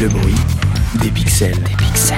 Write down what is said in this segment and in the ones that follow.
Le bruit des pixels. Des pixels.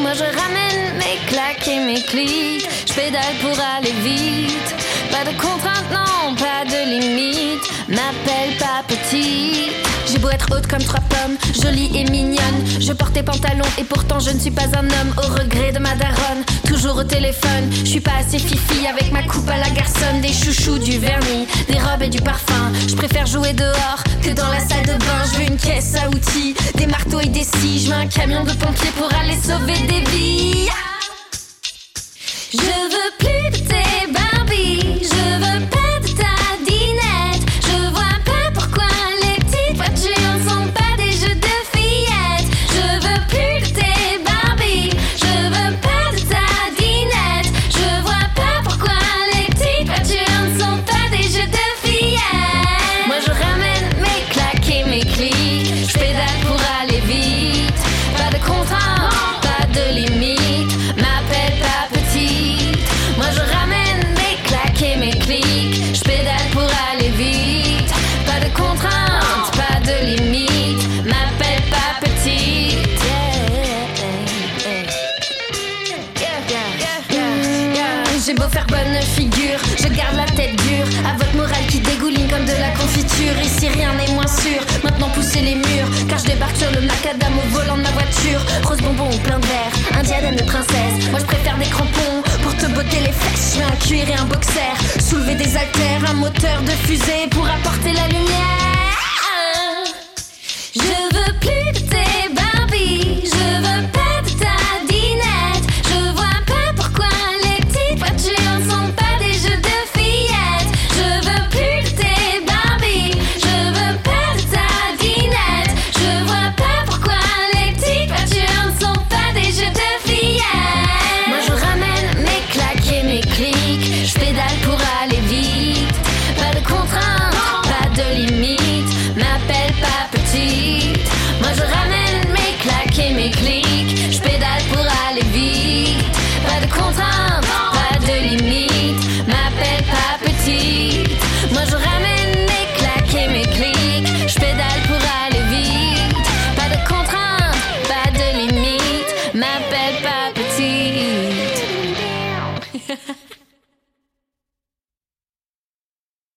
Moi je ramène mes claques et mes clics. Je pédale pour aller vite. Pas de contraintes, non, pas de limite. M'appelle pas petit. J'ai beau être haute comme trois pommes, jolie et mignonne. Je porte des pantalons et pourtant je ne suis pas un homme. Au regret de ma daronne, toujours au téléphone. Je suis pas assez fifi avec ma coupe à la garçonne. Des chouchous, du vernis, des robes et du parfum. Je préfère jouer dehors que dans la salle de bain. Je veux une caisse à outils, des marteaux et des scies. Je veux un camion de pompiers pour aller sauver des vies. J'ai beau faire bonne figure, je garde la tête dure. À votre morale qui dégouline comme de la confiture. Ici rien n'est moins sûr. Maintenant poussez les murs, car je débarque sur le macadam au volant de ma voiture. Rose bonbon ou plein de verre, un diadème de princesse. Moi je préfère des crampons pour te botter les fesses. Je un cuir et un boxer, soulever des haltères, un moteur de fusée pour apporter la lumière. Moi je ramène mes claques et mes clics. Je pédale pour aller vite. Pas de contraintes, pas de limites. M'appelle pas petite.